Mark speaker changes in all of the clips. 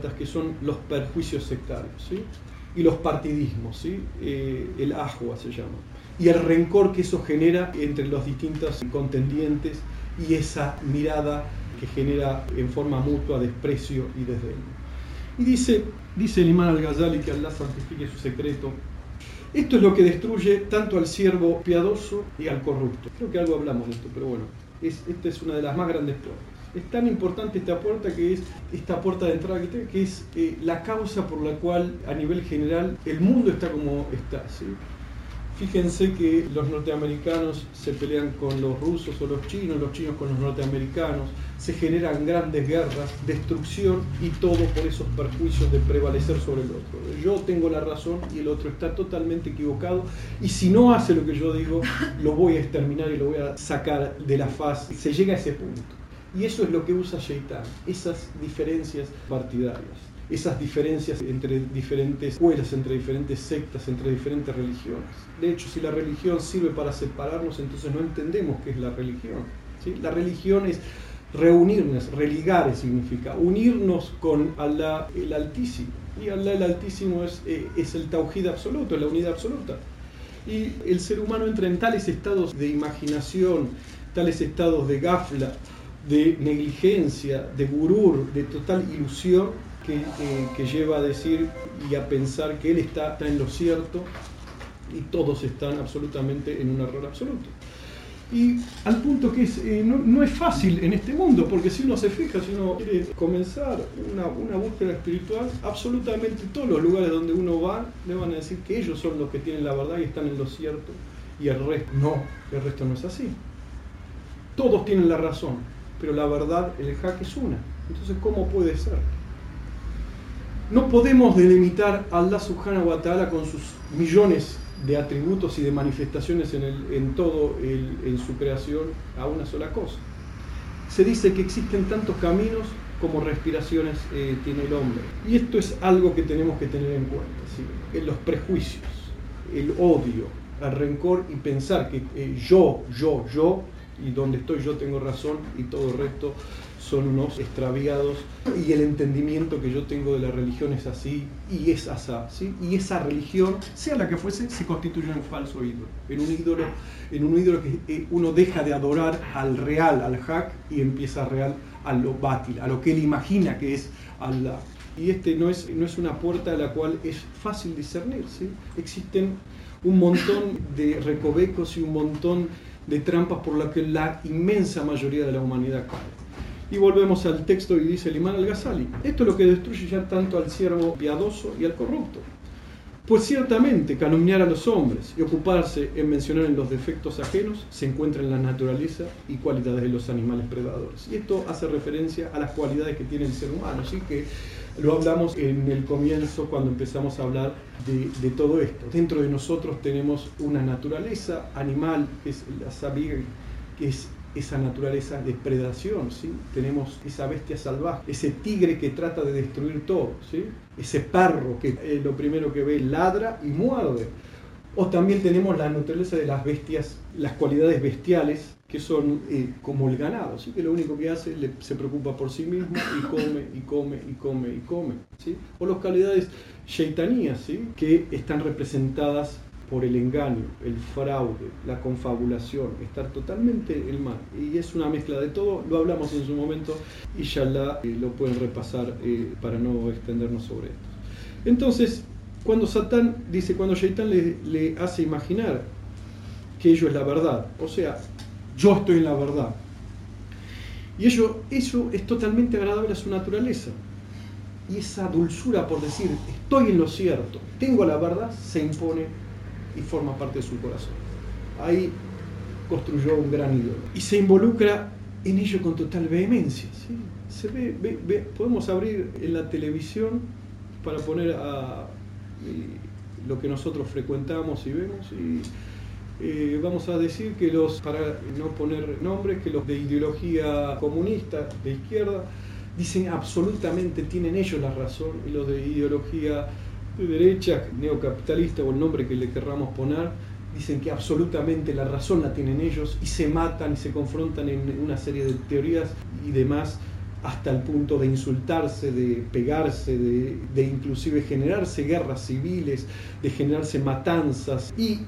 Speaker 1: que son los perjuicios sectarios ¿sí? y los partidismos, ¿sí? Eh, el ajua se llama, y el rencor que eso genera entre los distintos contendientes y esa mirada que genera en forma mutua desprecio y desdén. Y dice, dice el imán al-Ghazali que Allah santifique su secreto. Esto es lo que destruye tanto al siervo piadoso y al corrupto. Creo que algo hablamos de esto, pero bueno, es, esta es una de las más grandes puertas. Es tan importante esta puerta que es esta puerta de entrada que, es eh, la causa por la cual a nivel general el mundo está como está. Fíjense que los norteamericanos se pelean con los rusos o los chinos, los chinos con los norteamericanos, se generan grandes guerras, destrucción y todo por esos perjuicios de prevalecer sobre el otro. Yo tengo la razón y el otro está totalmente equivocado y si no hace lo que yo digo, lo voy a exterminar y lo voy a sacar de la faz. Se llega a ese punto. Y eso es lo que usa Shaitan, esas diferencias partidarias esas diferencias entre diferentes escuelas, entre diferentes sectas, entre diferentes religiones. De hecho, si la religión sirve para separarnos, entonces no entendemos qué es la religión. ¿sí? La religión es reunirnos, religar significa unirnos con Allah el Altísimo. Y Allah el Altísimo es, eh, es el tauhid absoluto, la unidad absoluta. Y el ser humano entra en tales estados de imaginación, tales estados de gafla, de negligencia, de gurur, de total ilusión, eh, que, lleva a decir y a pensar que él está, en lo cierto y todos están absolutamente en un error absoluto. Y al punto que eh, no, es fácil en este mundo, porque si uno se fija, si uno quiere comenzar una, una, búsqueda espiritual, absolutamente todos los lugares donde uno va le van a decir que ellos son los que tienen la verdad y están en lo cierto, y el resto no, el resto no es así. Todos tienen la razón, pero la verdad, el hack es una. Entonces, ¿cómo puede ser? No podemos delimitar a Allah subhanahu wa ta'ala con sus millones de atributos y de manifestaciones en, el, en todo el, en su creación a una sola cosa. Se dice que existen tantos caminos como respiraciones eh, tiene el hombre. Y esto es algo que tenemos que tener en cuenta. ¿sí? Los prejuicios, el odio, el rencor y pensar que eh, yo, yo, yo, y donde estoy yo tengo razón y todo el resto son unos extraviados y el entendimiento que yo tengo de la religión es así y es asá, y esa religión, sea la que fuese, se constituye en un falso ídolo, en un ídolo, en un ídolo que eh, uno deja de adorar al real, al haq, y empieza a real a lo bátil, a lo que él imagina que es Allah. Y este no es, no es una puerta a la cual es fácil discernir, ¿sí? existen un montón de recovecos y un montón de trampas por las que la inmensa mayoría de la humanidad cae. Y volvemos al texto y dice el imán al-Ghazali, esto es lo que destruye ya tanto al siervo piadoso y al corrupto. Pues ciertamente calumniar a los hombres y ocuparse en mencionar en los defectos ajenos se encuentra en la naturaleza y cualidades de los animales predadores. Y esto hace referencia a las cualidades que tiene el ser humano, así que lo hablamos en el comienzo cuando empezamos a hablar de, todo esto. Dentro de nosotros tenemos una naturaleza animal, que es la sabia, que es esa naturaleza de predación, ¿sí? tenemos esa bestia salvaje, ese tigre que trata de destruir todo, ¿sí? ese perro que eh, lo primero que ve ladra y muerde. O también tenemos la naturaleza de las bestias, las cualidades bestiales que son eh, como el ganado, ¿sí? que lo único que hace le, se preocupa por sí mismo y come y come y come y come. ¿sí? O las cualidades shaitanías, ¿sí? que están representadas por el engaño, el fraude, la confabulación, estar totalmente el mal. Y es una mezcla de todo, lo hablamos en su momento y ya la, eh, lo pueden repasar eh, para no extendernos sobre esto. Entonces, cuando Satán dice, cuando Shaitán le hace imaginar que ello es la verdad, o sea, yo estoy en la verdad, y ello, eso es totalmente agradable a su naturaleza. Y esa dulzura por decir, estoy en lo cierto, tengo la verdad, se impone y forma parte de su corazón. Ahí construyó un gran ídolo y se involucra en ello con total vehemencia. Se ve, podemos abrir en la televisión para poner a lo que nosotros frecuentamos y vemos eh, vamos a decir que los, para no poner nombres, que los de ideología comunista, de izquierda, dicen absolutamente, tienen ellos la razón, y los de ideología de derecha, neocapitalista o el nombre que le querramos poner, dicen que absolutamente la razón la tienen ellos y se matan y se confrontan en una serie de teorías y demás hasta el punto de insultarse, de pegarse, de, de, inclusive generarse guerras civiles, de generarse matanzas. Y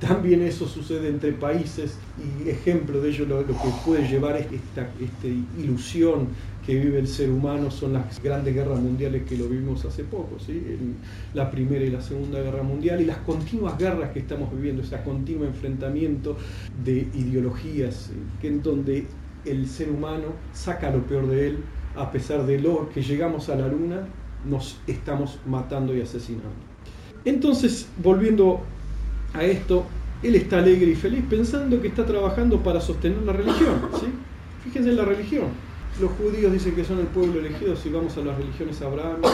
Speaker 1: también eso sucede entre países y ejemplo de ello lo, que puede llevar esta, esta ilusión que vive el ser humano son las grandes guerras mundiales que lo vimos hace poco, ¿sí? la Primera y la Segunda Guerra Mundial y las continuas guerras que estamos viviendo, ese continuo enfrentamiento de ideologías, en donde el ser humano saca lo peor de él, a pesar de lo que llegamos a la luna, nos estamos matando y asesinando. Entonces, volviendo a esto, él está alegre y feliz pensando que está trabajando para sostener la religión. ¿sí? Fíjense en la religión. Los judíos dicen que son el pueblo elegido si vamos a las religiones abrahámicas,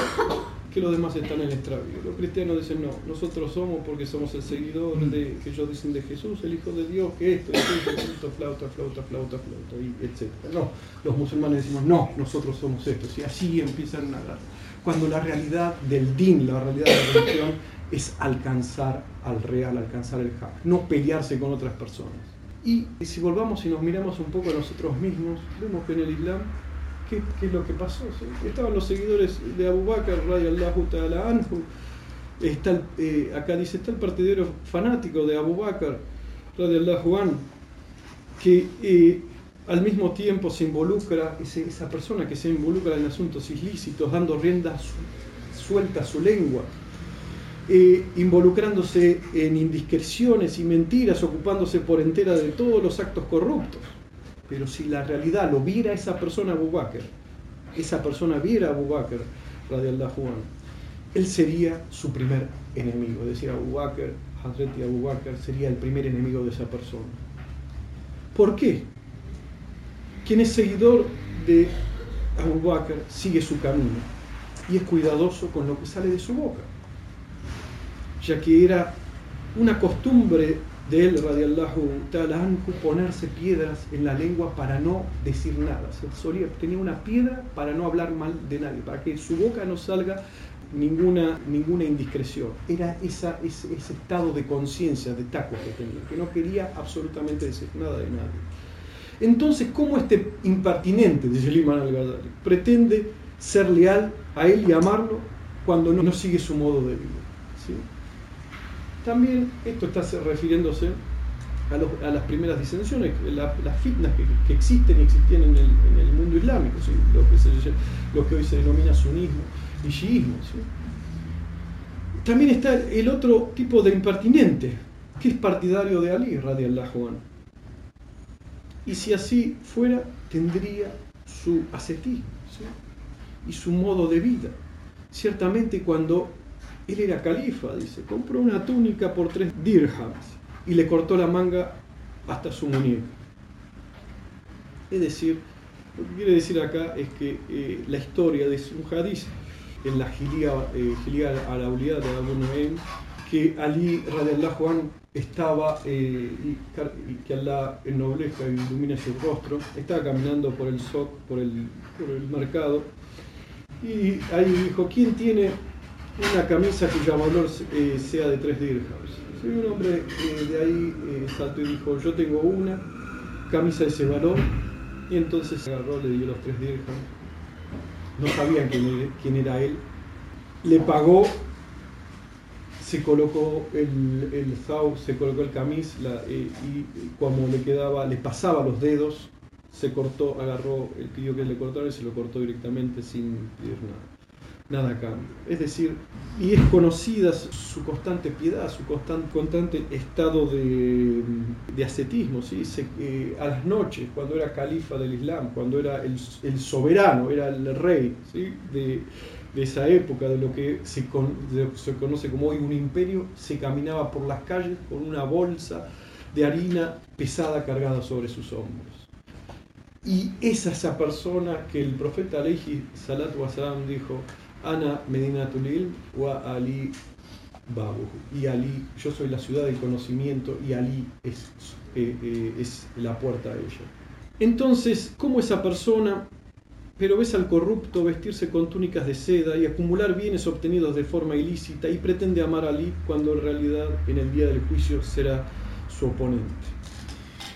Speaker 1: que los demás están en el extravío. Los cristianos dicen no, nosotros somos porque somos el seguidor de, que ellos dicen de Jesús, el Hijo de Dios, que esto, esto, esto, flauta, flauta, flauta, flauta, etc. No, los musulmanes decimos no, nosotros somos estos, y así empiezan a dar. Cuando la realidad del din, la realidad de la religión, es alcanzar al real, alcanzar el haq, no pelearse con otras personas. Y si volvamos y nos miramos un poco a nosotros mismos, vemos que en el Islam, ¿qué, qué es lo que pasó? Estaban los seguidores de Abu Bakr, radiallahu ta'ala anhu, está eh, acá dice, está el partidero fanático de Abu Bakr, radiallahu anhu, que eh, al mismo tiempo se involucra, esa persona que se involucra en asuntos ilícitos, dando rienda suelta a su lengua, eh, involucrándose en indiscreciones y mentiras, ocupándose por entera de todos los actos corruptos. Pero si la realidad lo viera esa persona Abu Bakr, esa persona viera a Abu Bakr, Juan, él sería su primer enemigo. Es decir, Abu Bakr, Hazreti Abu Bakr sería el primer enemigo de esa persona. ¿Por qué? Quien es seguidor de Abu Bakr sigue su camino y es cuidadoso con lo que sale de su boca ya que era una costumbre de él, radiallahu ta'ala ponerse piedras en la lengua para no decir nada. solía, tenía una piedra para no hablar mal de nadie, para que su boca no salga ninguna, ninguna indiscreción. Era esa, ese, estado de conciencia, de taco que tenía, que no quería absolutamente decir nada de nadie. Entonces, ¿cómo este impertinente de Yeliman al-Ghazali pretende ser leal a él y amarlo cuando no, no sigue su modo de vida? ¿sí? También esto está refiriéndose a, las primeras disensiones, las fitnas que, existen y existían en el, mundo islámico, lo, que hoy se denomina sunismo y shiismo. También está el otro tipo de impertinente, que es partidario de Ali, radiallahu anhu. Y si así fuera, tendría su ascetismo y su modo de vida. Ciertamente cuando él era califa, dice, compró una túnica por tres dirhams y le cortó la manga hasta su muñeca. Es decir, lo que quiere decir acá es que eh, la historia de un hadiz en la Gilia, eh, a la de Abu Noem, que Ali radiallahu Juan estaba, eh, y, que Allah ennoblezca y ilumina su rostro, estaba caminando por el soc, por el, por el mercado, y ahí dijo, ¿quién tiene una camisa cuyo valor eh, sea de tres dirhams. Soy un hombre eh, de ahí eh, saltó y dijo, yo tengo una camisa de ese valor, y entonces agarró, le dio los tres dirhams. No sabían quién, era él. Le pagó, se colocó el, el se colocó el camis y como le quedaba, le pasaba los dedos, se cortó, agarró, el pidió que le cortara y se lo cortó directamente sin pedir nada nada cambia. Es decir, y es conocida su constante piedad, su constante, constante estado de, ascetismo. ¿sí? Eh, a las noches, cuando era califa del Islam, cuando era el, soberano, era el rey de, esa época, de lo que se, se conoce como hoy un imperio, se caminaba por las calles con una bolsa de harina pesada cargada sobre sus hombros. Y es esa persona que el profeta Aleji Salatu Wasalam dijo, Ana Medina Tulil wa Ali Babu. Y Ali, yo soy la ciudad del conocimiento y Ali es, eh, eh, es la puerta a ella. Entonces, ¿cómo esa persona, pero ves al corrupto vestirse con túnicas de seda y acumular bienes obtenidos de forma ilícita y pretende amar a Ali cuando en realidad en el día del juicio será su oponente?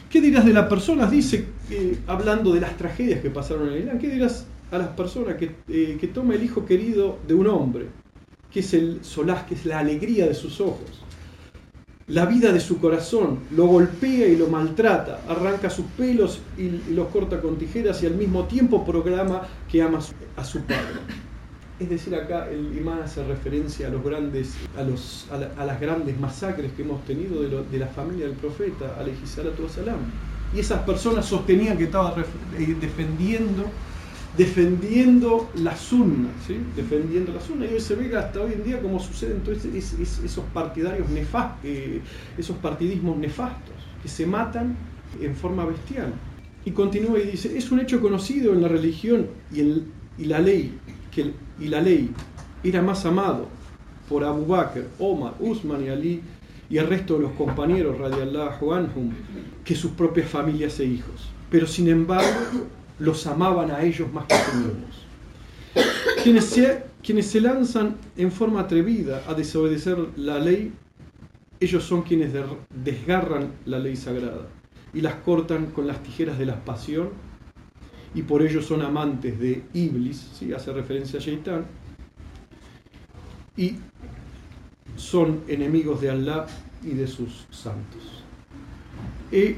Speaker 1: ¿Qué dirás de las personas? Dice, eh, hablando de las tragedias que pasaron en Irán, ¿qué dirás a las personas que, eh, que toma el hijo querido de un hombre, que es el solaz, que es la alegría de sus ojos, la vida de su corazón, lo golpea y lo maltrata, arranca sus pelos y, los corta con tijeras y al mismo tiempo proclama que ama a su padre? Es decir, acá el imán hace referencia a los grandes, a, los, a, las grandes masacres que hemos tenido de, la familia del profeta, a salam. Y esas personas sostenían que estaba eh, defendiendo, defendiendo la sunna, ¿sí? defendiendo la sunna. Y hoy se ve hasta hoy en día como suceden todos esos partidarios nefastos, eh, esos partidismos nefastos, que se matan en forma bestial. Y continúa y dice, es un hecho conocido en la religión y, en, y la ley que y la ley era más amado por Abu Bakr, Omar, Usman y Ali y el resto de los compañeros radiallahu anhum que sus propias familias e hijos. Pero sin embargo, los amaban a ellos más que a sí Quienes se, quienes se lanzan en forma atrevida a desobedecer la ley, ellos son quienes desgarran la ley sagrada y las cortan con las tijeras de la pasión y por ello son amantes de Iblis, ¿sí? hace referencia a Shaitán, y son enemigos de Allah y de sus santos. Y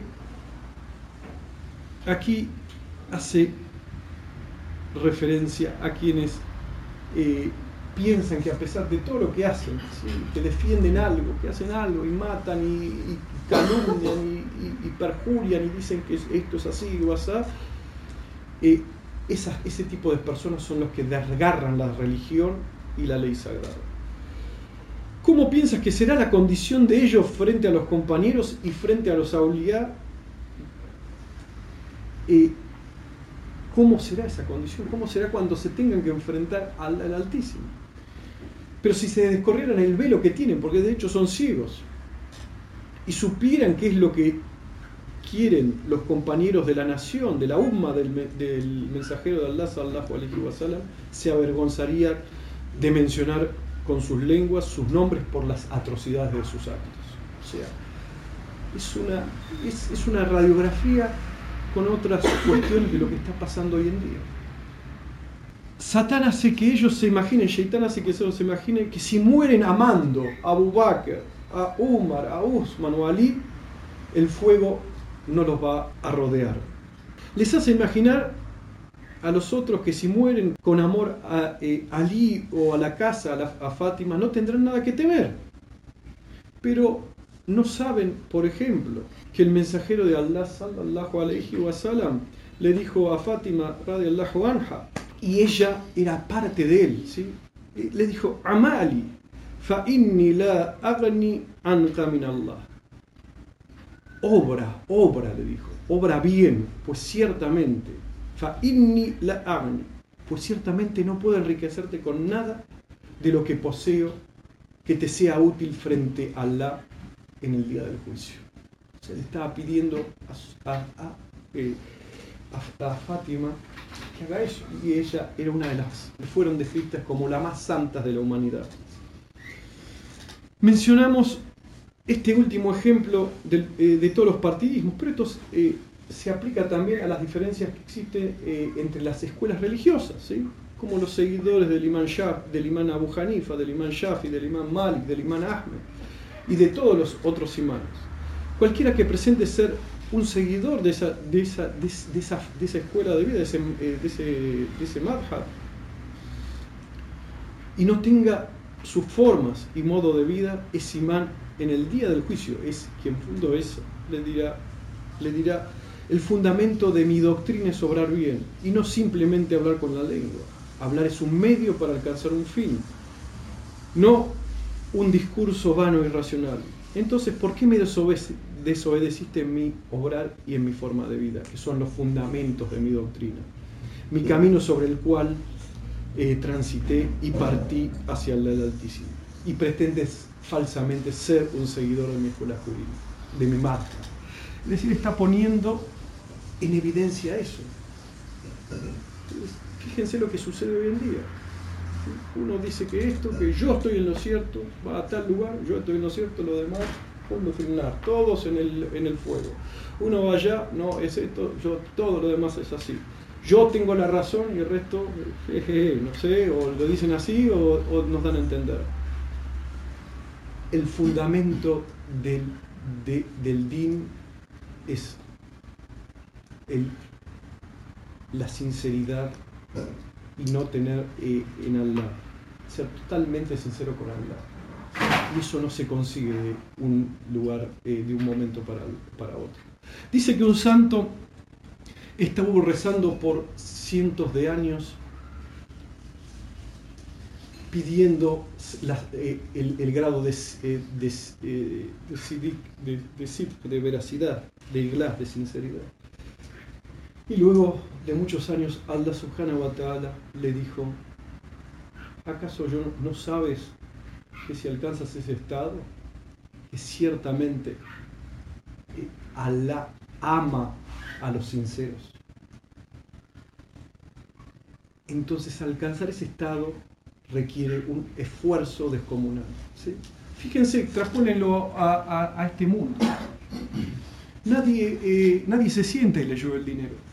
Speaker 1: aquí hace referencia a quienes eh, piensan que a pesar de todo lo que hacen, que defienden algo, que hacen algo y matan y, calumnian y, perjurian y dicen que esto es así o así, eh, ese tipo de personas son los que desgarran la religión y la ley sagrada. ¿Cómo piensas que será la condición de ellos frente a los compañeros y frente a los auliá? Eh, ¿Cómo será esa condición? ¿Cómo será cuando se tengan que enfrentar al, al Altísimo? Pero si se descorrieran el velo que tienen, porque de hecho son ciegos, y supieran qué es lo que quieren los compañeros de la nación, de la umma del, mensajero de Allah sallallahu se avergonzaría de mencionar con sus lenguas sus nombres por las atrocidades de sus actos. O sea, es una, es, una radiografía con otras cuestiones de lo que está pasando hoy en día. Satán hace que ellos se imaginen, Shaitán hace que ellos se imaginen que si mueren amando a Abu Bakr, a Umar, a Usman o a Ali, el fuego no los va a rodear. Les hace imaginar a los otros que si mueren con amor a eh, Ali o a la casa, a, Fátima, no tendrán nada que temer. Pero no saben, por ejemplo, que el mensajero de Allah sallallahu alayhi wa sallam le dijo a Fátima radiallahu anha y ella era parte de él, ¿sí? Le dijo, "Amali fa inni la aghni anka min Allah." obra, obra, le dijo, obra bien, pues ciertamente, fa inni la pues ciertamente no puedo enriquecerte con nada de lo que poseo que te sea útil frente a Allah en el día del juicio. Se le estaba pidiendo a, eh, a, Fátima que haga eso, y ella era una de las que fueron descritas como la más santas de la humanidad. Mencionamos este último ejemplo eh, de, todos los partidismos, pero esto eh, se aplica también a las diferencias que existen entre las escuelas religiosas, como los seguidores del imán, Shaf, del imán Abu Hanifa, del imán Shafi, del imán Malik, del imán Ahmed y de todos los otros imanes. Cualquiera que presente ser un seguidor de esa, de esa, de, esa, de esa escuela de vida, de ese, de ese, de ese madhab, y no tenga sus formas y modo de vida, es imán en el día del juicio es quien fundó eso, le dirá, le dirá, el fundamento de mi doctrina es obrar bien y no simplemente hablar con la lengua. Hablar es un medio para alcanzar un fin, no un discurso vano y racional. Entonces, ¿por qué me desobedeciste en mi obrar y en mi forma de vida, que son los fundamentos de mi doctrina? Mi camino sobre el cual eh, transité y partí hacia el Altísimo. Y pretendes falsamente ser un seguidor de mi escuela jurídica, de mi marca. Es decir, está poniendo en evidencia eso. Fíjense lo que sucede hoy en día. Uno dice que esto, que yo estoy en lo cierto, va a tal lugar, yo estoy en lo cierto, lo demás fondo final, todos en el, en el fuego. Uno va allá, no, es esto, yo, todo lo demás es así. Yo tengo la razón y el resto, no sé, o lo dicen así o, nos dan a entender. El fundamento del, del din es el, la sinceridad y no tener eh, en Allah, ser totalmente sincero con Allah. Y eso no se consigue de un lugar, eh, de un momento para, para otro. Dice que un santo estuvo rezando por cientos de años pidiendo eh, el, grado de, de, de, veracidad, de iglas, de sinceridad. Y luego de muchos años, Allah subhanahu wa ta'ala le dijo, ¿acaso yo no sabes que si alcanzas ese estado, que ciertamente Allah ama a los sinceros? Entonces alcanzar ese estado requiere un esfuerzo descomunal. Fíjense, traspólenlo a, este mundo. Nadie, eh, nadie se siente y le llueve el dinero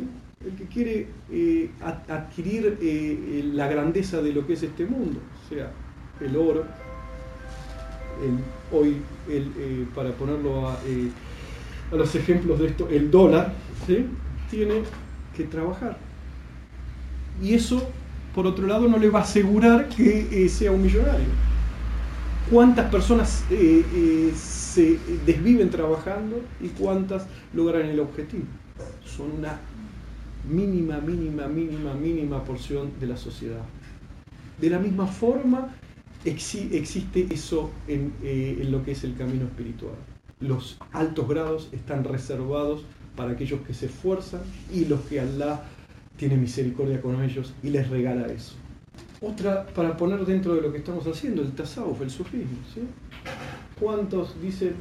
Speaker 1: el que quiere eh, adquirir eh, la grandeza de lo que es este mundo, o sea, el oro, hoy, eh, para ponerlo a, los ejemplos de esto, el dólar, tiene que trabajar. Y eso, por otro lado, no le va a asegurar que sea un millonario. ¿Cuántas personas se desviven trabajando y cuántas logran el objetivo? Son una mínima, mínima, mínima, mínima porción de la sociedad. De la misma forma existe eso eh, en, lo que es el camino espiritual. Los altos grados están reservados para aquellos que se esfuerzan y los que Allah tiene misericordia con ellos y les regala eso. Otra, para poner dentro de lo que estamos haciendo, el tasawuf, el sufismo. ¿sí? ¿Cuántos dicen,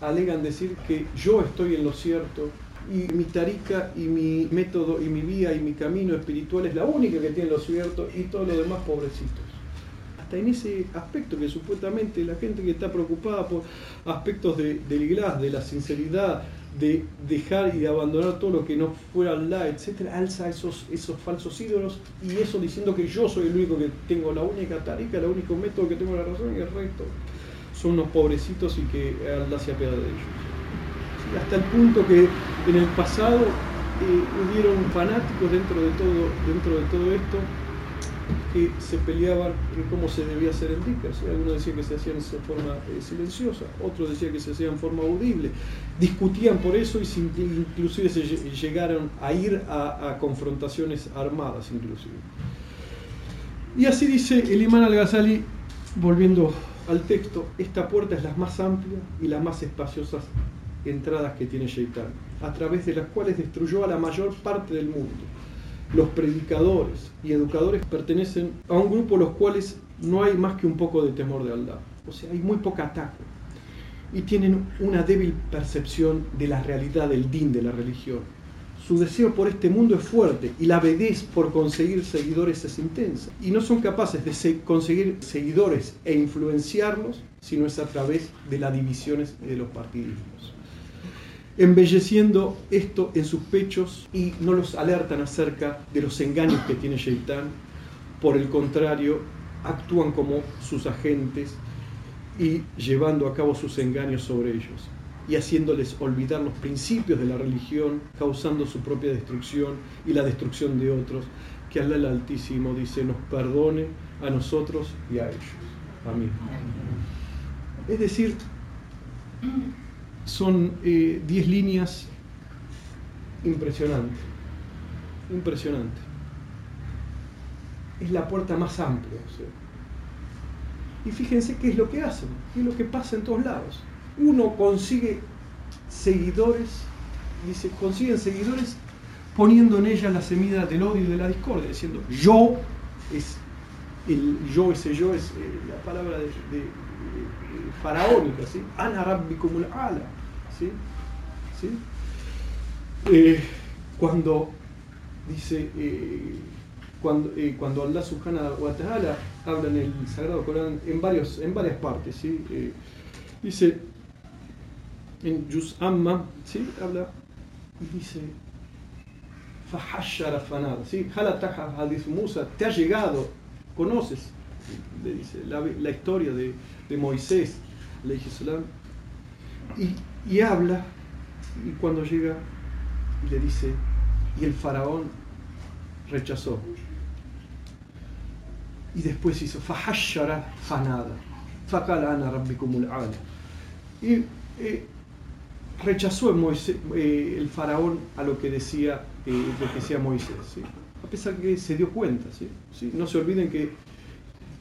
Speaker 1: alegan decir que yo estoy en lo cierto y mi tarica y mi método y mi vía y mi camino espiritual es la única que tiene lo cierto y todos los demás pobrecitos. Hasta en ese aspecto que supuestamente la gente que está preocupada por aspectos de, del glas, de la sinceridad, de dejar y de abandonar todo lo que no fuera Allah, etcétera, alza esos, esos falsos ídolos y eso diciendo que yo soy el único que tengo la única tarica, el único método que tengo la razón y el resto son unos pobrecitos y que Allah se apiada de ellos hasta el punto que en el pasado eh, hubieron fanáticos dentro de todo, dentro de todo esto que se peleaban en cómo se debía hacer el dhikr. Algunos decían que se hacía en forma eh, silenciosa, otros decían que se hacía en forma audible. Discutían por eso y inclusive se llegaron a ir a, a confrontaciones armadas inclusive. Y así dice el imán al-Ghazali, volviendo al texto, esta puerta es la más amplia y la más espaciosa entradas que tiene Shaitán, a través de las cuales destruyó a la mayor parte del mundo. Los predicadores y educadores pertenecen a un grupo los cuales no hay más que un poco de temor de Allah. O sea, hay muy poca ataque. Y tienen una débil percepción de la realidad del din, de la religión. Su deseo por este mundo es fuerte y la avidez por conseguir seguidores es intensa. Y no son capaces de conseguir seguidores e influenciarlos si no es a través de las divisiones y de los partidismos embelleciendo esto en sus pechos y no los alertan acerca de los engaños que tiene Shaitán. Por el contrario, actúan como sus agentes y llevando a cabo sus engaños sobre ellos y haciéndoles olvidar los principios de la religión, causando su propia destrucción y la destrucción de otros. Que Allah el Altísimo dice, nos perdone a nosotros y a ellos. Amén. Es decir, son 10 eh, líneas impresionantes. Impresionante. Es la puerta más amplia. Y fíjense qué es lo que hacen, qué es lo que pasa en todos lados. Uno consigue seguidores, dice, consiguen seguidores poniendo en ella la semilla del odio y de la discordia, diciendo yo es el yo, ese yo es eh, la palabra de, faraónica, ¿sí? Ana como ala. ¿Sí? ¿Sí? Eh, cuando dice, eh, cuando, eh, cuando Allah subhanahu wa ta'ala habla en el Sagrado Corán en, varios, en varias partes, ¿sí? dice, en Juz Amma, ¿sí? habla y dice, Fahashara fanada, ¿sí? Hadith Musa, te ha llegado, conoces, le dice, la, historia de, de Moisés, y, y habla, y cuando llega, le dice, y el faraón rechazó. Y después hizo, Fahashara fanada, Fakalana rabbikumul ala. Y eh, rechazó eh, el faraón a lo que decía, eh, lo que decía Moisés, a pesar que se dio cuenta. ¿sí? No se olviden que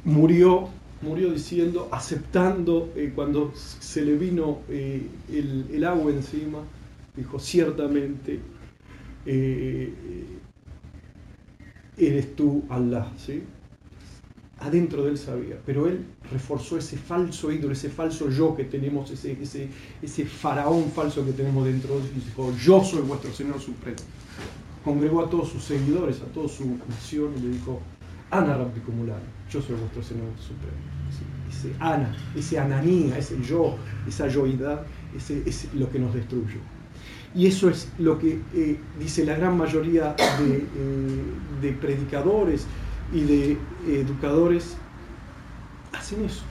Speaker 1: murió, murió diciendo, aceptando cuando se le vino el, agua encima, dijo, ciertamente eres tú Allah. ¿sí? adentro de él sabía, pero él reforzó ese falso ídolo, ese falso yo que tenemos, ese, ese, ese faraón falso que tenemos dentro de él, y dijo, yo soy vuestro Señor Supremo. Congregó a todos sus seguidores, a toda su nación y le dijo, Ana Rabbikumulana, yo soy vuestro Señor Supremo. Ese Ana, ese ananía, ese yo, esa yoidad, ese es lo que nos destruye. Y eso es lo que eh, dice la gran mayoría eh, de predicadores, y de educadores hacen eso,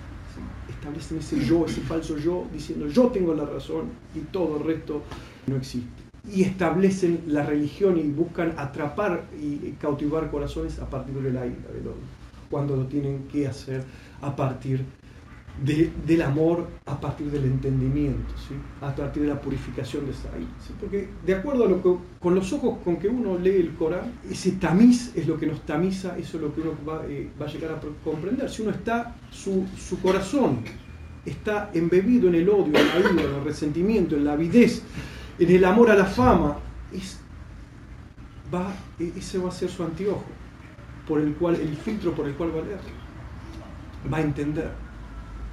Speaker 1: establecen ese yo, ese falso yo, diciendo yo tengo la razón y todo el resto no existe. Y establecen la religión y buscan atrapar y cautivar corazones a partir de la ira del odio, cuando lo tienen que hacer a partir del amor a partir del entendimiento, ¿sí? a partir de la purificación de esa ira. Porque de acuerdo con los ojos con que uno lee el Corán, ese tamiz es lo que nos tamiza, eso es lo que uno va, eh, a llegar a comprender. Si uno está, su, su, corazón está embebido en el odio, en la ira, en el resentimiento, en la avidez, en el amor a la fama, es, va, e, ese va a ser su anteojo, por el cual, el filtro por el cual va a leer, va a entender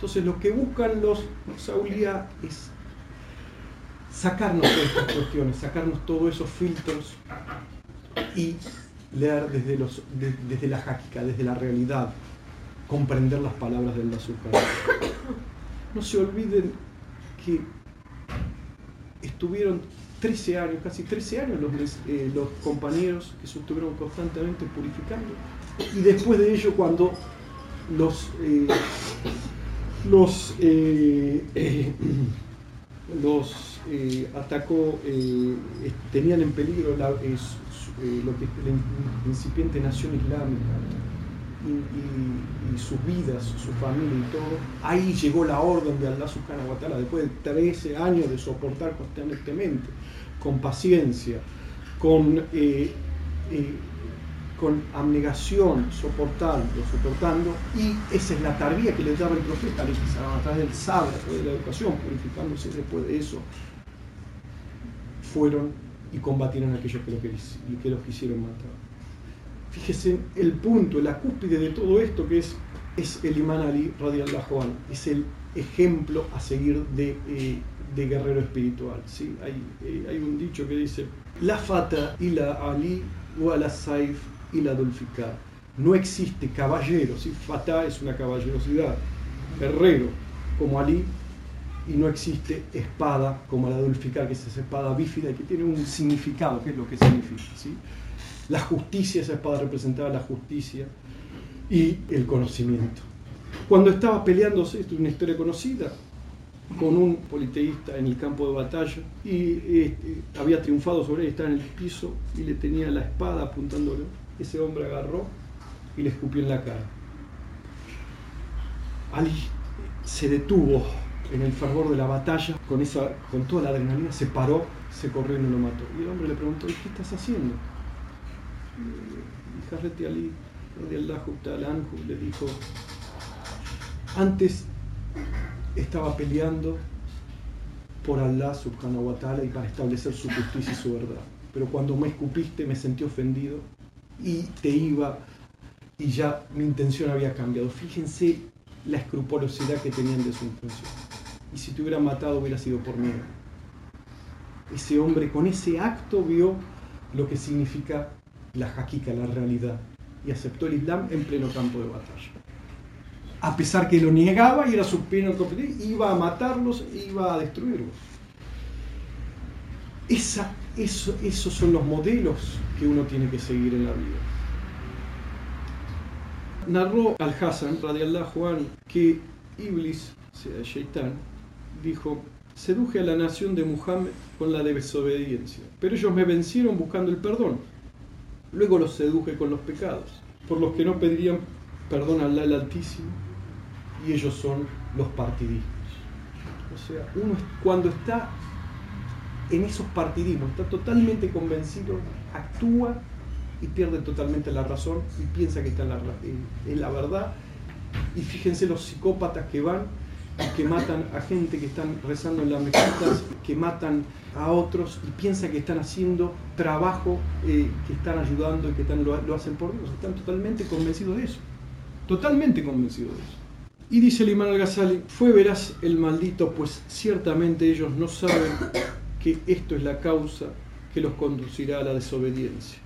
Speaker 1: entonces lo que buscan los, Saulía es sacarnos de estas cuestiones, sacarnos todos esos filtros y leer desde, los, desde la jáquica, desde la realidad, comprender las palabras del azúcar. No se olviden que estuvieron 13 años, casi 13 años los, eh, los compañeros que se estuvieron constantemente purificando. Y después de ello, cuando los, eh, los, eh, eh, los eh, atacó, tenían en peligro la, lo la incipiente nación islámica y, sus vidas, su familia y todo. Ahí llegó la orden de Allah subhanahu wa ta'ala, después de 13 años de soportar constantemente, con paciencia, con con abnegación, soportando, soportando, y esa es la tardía que les daba el profeta a través del saber, de la educación, purificándose después de eso, fueron y combatieron aquellos que, lo que los quisieron matar. Fíjese el punto, la cúspide de todo esto que es, es el imán Ali radiallahu anhu, es el ejemplo a seguir de, eh, de guerrero espiritual. ¿sí? Hay, eh, hay un dicho que dice, la fata y la Ali o la saif y la dulficar. No existe caballero, si Fatah es una caballerosidad, guerrero como Ali, y no existe espada como la dulficar, que es esa espada bífida que tiene un significado, que es lo que significa. ¿sí? La justicia, esa espada representaba la justicia y el conocimiento. Cuando estaba peleándose, esto es una historia conocida, con un politeísta en el campo de batalla y este, había triunfado sobre él, estaba en el piso y le tenía la espada apuntándolo ese hombre agarró y le escupió en la cara. Ali se detuvo en el fervor de la batalla, con, esa, con toda la adrenalina, se paró, se corrió y no lo mató. Y el hombre le preguntó, ¿qué estás haciendo? Y Jarreti Ali, le dijo, antes estaba peleando por Allah subhanahu wa ta'ala y para establecer su justicia y su verdad. Pero cuando me escupiste me sentí ofendido y te iba y ya mi intención había cambiado. Fíjense la escrupulosidad que tenían de su intención. Y si te hubiera matado hubiera sido por miedo. Ese hombre con ese acto vio lo que significa la jaquica, la realidad, y aceptó el Islam en pleno campo de batalla. A pesar que lo negaba y era su pleno iba a matarlos, iba a destruirlos. Esa, eso, esos son los modelos que uno tiene que seguir en la vida. Narró Al-Hassan, radiallahu Juan, que Iblis, sea, Shaitán, dijo, seduje a la nación de Muhammad con la desobediencia, pero ellos me vencieron buscando el perdón. Luego los seduje con los pecados, por los que no pedirían perdón a Allah el Altísimo, y ellos son los partidismos. O sea, uno cuando está en esos partidismos, está totalmente convencido, actúa y pierde totalmente la razón y piensa que está en la, en la verdad. Y fíjense los psicópatas que van que matan a gente que están rezando en las mezquitas, que matan a otros y piensan que están haciendo trabajo, eh, que están ayudando y que están, lo, hacen por Dios. Están totalmente convencidos de eso. Totalmente convencidos de eso. Y dice el imán al-Ghazali, fue verás el maldito, pues ciertamente ellos no saben que esto es la causa que los conducirá a la desobediencia.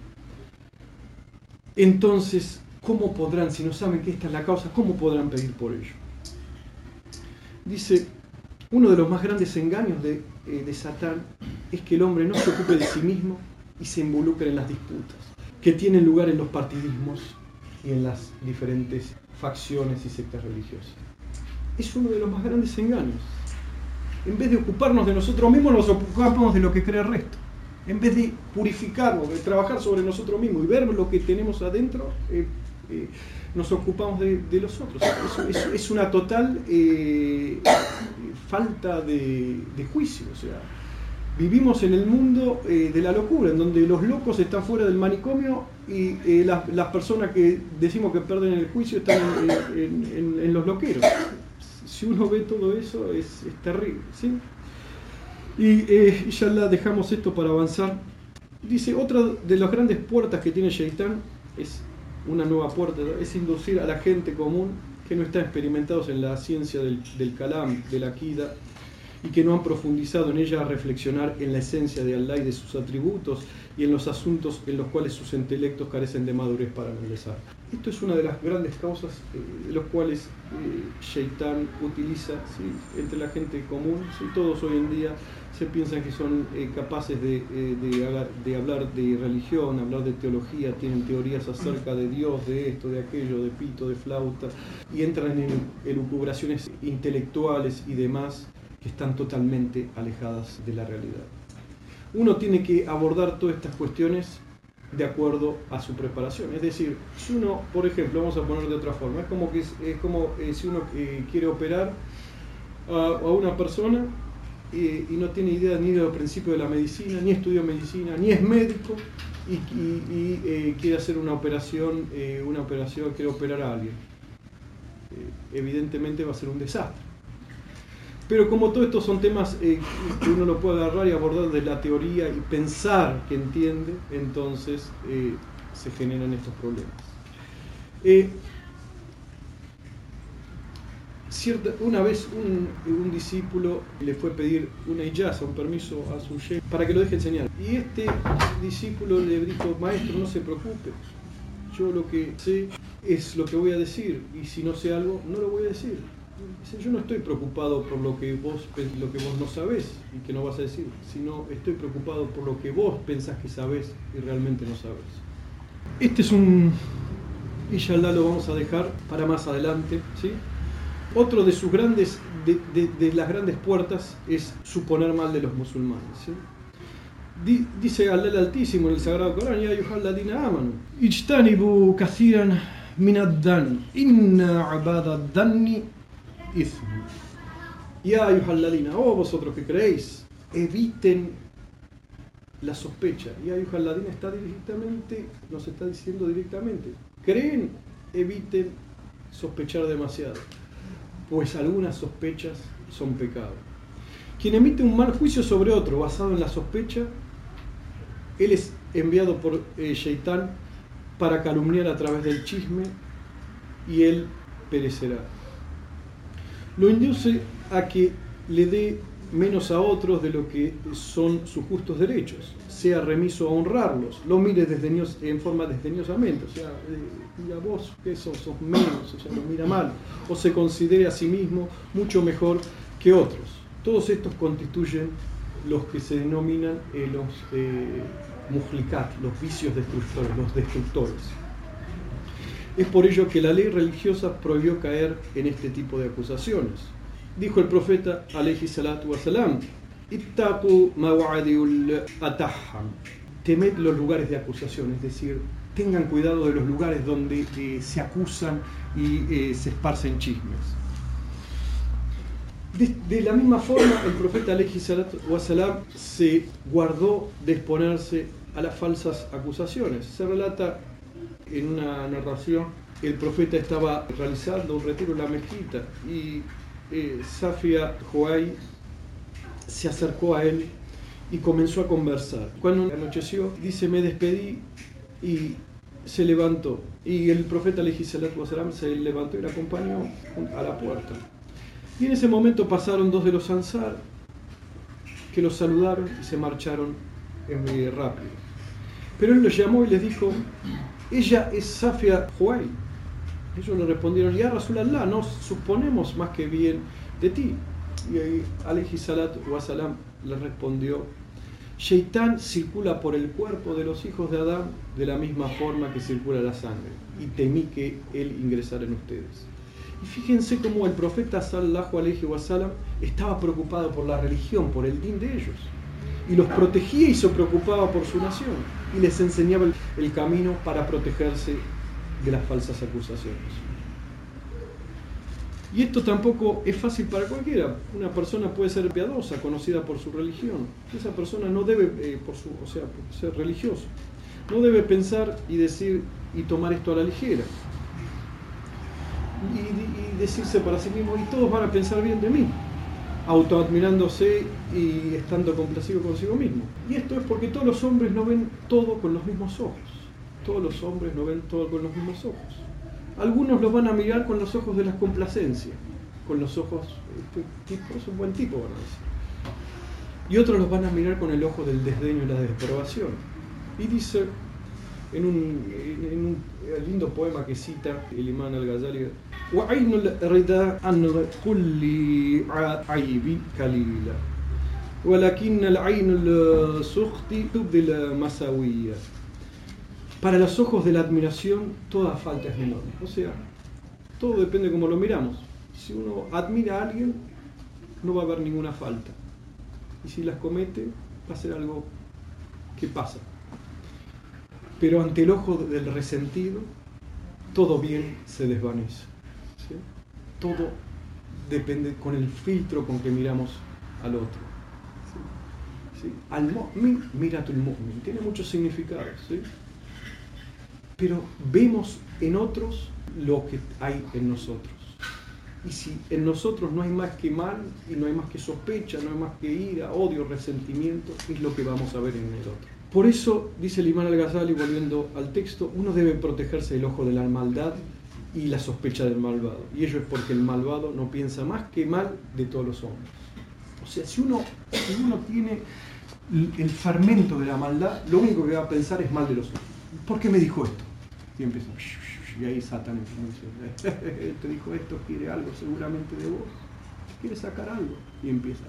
Speaker 1: Entonces, ¿cómo podrán, si no saben que esta es la causa, cómo podrán pedir por ello? Dice, uno de los más grandes engaños de, eh, de Satán es que el hombre no se ocupe de sí mismo y se involucre en las disputas que tienen lugar en los partidismos y en las diferentes facciones y sectas religiosas. Es uno de los más grandes engaños. En vez de ocuparnos de nosotros mismos, nos ocupamos de lo que cree el resto. En vez de purificarnos, de trabajar sobre nosotros mismos y ver lo que tenemos adentro, eh, eh, nos ocupamos de, los otros. Es, es, una total eh, falta de, juicio. O sea, vivimos en el mundo eh, de la locura, en donde los locos están fuera del manicomio y las, las, personas que decimos que pierden el juicio están en, los loqueros. Si uno ve todo eso es, terrible. ¿sí? Y ya la dejamos esto para avanzar. Dice, otra de las grandes puertas que tiene Shaitán es una nueva puerta, es inducir a la gente común que no está experimentados en la ciencia del, del de la akida, y que no han profundizado en ella a reflexionar en la esencia de Allah y de sus atributos y en los asuntos en los cuales sus intelectos carecen de madurez para analizar. Esto es una de las grandes causas eh, de los cuales eh, utiliza entre la gente común. ¿sí? Todos hoy en día se piensan que son eh, capaces de, eh, de, hablar de religión, hablar de teología, tienen teorías acerca de Dios, de esto, de aquello, de pito, de flauta, y entran en elucubraciones intelectuales y demás que están totalmente alejadas de la realidad. Uno tiene que abordar todas estas cuestiones de acuerdo a su preparación. Es decir, si uno, por ejemplo, vamos a poner de otra forma, es como, que es, como eh, si uno quiere operar a una persona eh, y no tiene idea ni de los principios de la medicina, ni estudió medicina, ni es médico y, eh, quiere hacer una operación, eh, una operación, quiere operar a alguien. evidentemente va a ser un desastre. Pero como todos estos son temas que uno lo puede agarrar y abordar de la teoría y pensar que entiende, entonces se generan estos problemas. Una vez un, discípulo le fue a pedir una ijaza, un permiso a su sheikh para que lo deje enseñar. Y este discípulo le dijo, maestro, no se preocupe, yo lo que sé es lo que voy a decir, y si no sé algo, no lo voy a decir. Dice, yo no estoy preocupado por lo que vos lo que vos no sabés y que no vas a decir, sino estoy preocupado por lo que vos pensás que sabés y realmente no sabés. Este es un... Y ya lo vamos a dejar para más adelante, ¿sí? Otro de sus grandes, de, de, de, las grandes puertas es suponer mal de los musulmanes. ¿sí? Dice Allah el Altísimo en el Sagrado Corán, Ya yuhalladina amanu, ijtanibu kathiran minaddan, inna abadadanni ithmu. Ya yuhalladina, oh vosotros que creéis, eviten la sospecha. Ya yuhalladina está directamente, nos está diciendo directamente, creen, eviten sospechar demasiado pues algunas sospechas son pecado. Quien emite un mal juicio sobre otro basado en la sospecha, él es enviado por eh, Shaitán para calumniar a través del chisme y él perecerá. Lo induce a que le dé menos a otros de lo que son sus justos derechos, sea remiso a honrarlos, lo mire desdeños, en forma desdeñosamente, eh, a vos que sos, sos menos, o sea, lo mira mal, o se considere a sí mismo mucho mejor que otros. Todos estos constituyen los que se denominan eh, los eh, los vicios destructores, los destructores. Es por ello que la ley religiosa prohibió caer en este tipo de acusaciones. Dijo el profeta, alayhi salatu wasalam, ataham, temed los lugares de acusación, es decir, tengan cuidado de los lugares donde eh, se acusan y eh, se esparcen chismes. De, la misma forma, el profeta alayhi wasalam se guardó de exponerse a las falsas acusaciones. Se relata en una narración, el profeta estaba realizando un retiro en la mezquita y eh, Safia Joay se acercó a él y comenzó a conversar. Cuando anocheció, dice, me despedí y se levantó. Y el profeta wasalam se levantó y le acompañó a la puerta. Y en ese momento pasaron dos de los ansar que los saludaron y se marcharon muy rápido. Pero él los llamó y les dijo, ella es Safia Huay. Ellos le respondieron, ya Rasulallah, no suponemos más que bien de ti. Y ahí Salat Wasalam le respondió, Sheitán circula por el cuerpo de los hijos de Adán de la misma forma que circula la sangre, y temí que él ingresara en ustedes. Y fíjense cómo el profeta sallallahu alaihi wasallam estaba preocupado por la religión, por el din de ellos. Y los protegía y se preocupaba por su nación. Y les enseñaba el camino para protegerse de las falsas acusaciones. Y esto tampoco es fácil para cualquiera. Una persona puede ser piadosa, conocida por su religión. Esa persona no debe, eh, por su, o sea, ser religioso, no debe pensar y decir y tomar esto a la ligera y, decirse para sí mismo, y todos van a pensar bien de mí, autoadmirándose y estando complacido consigo mismo. Y esto es porque todos los hombres no ven todo con los mismos ojos. Todos los hombres no ven todo con los mismos ojos. Algunos los van a mirar con los ojos de la complacencia, con los ojos, este tipo es un buen tipo, decir. Y otros los van a mirar con el ojo del desdeño y la desaprobación. Y dice, en un, en un lindo poema que cita el imán al-Ghazali, para los ojos de la admiración toda falta es menor o sea todo depende de cómo lo miramos si uno admira a alguien no va a haber ninguna falta y si las comete va a ser algo que pasa pero ante el ojo del resentido, todo bien se desvanece. Todo depende con el filtro con que miramos al otro. Al mu'min, mira tu mu'min. Tiene muchos significados. Pero vemos en otros lo que hay en nosotros. Y si en nosotros no hay más que mal y no hay más que sospecha, no hay más que ira, odio, resentimiento, es lo que vamos a ver en el otro. Por eso, dice el imán al-Ghazali, volviendo al texto, uno debe protegerse del ojo de la maldad y la sospecha del malvado. Y ello es porque el malvado no piensa más que mal de todos los hombres. O sea, si uno, uno tiene el fermento de la maldad, lo único que va a pensar es mal de los hombres. ¿Por qué me dijo esto? Y empieza, y ahí Satán empieza, te dijo esto, quiere algo seguramente de vos, quiere sacar algo. Y empieza,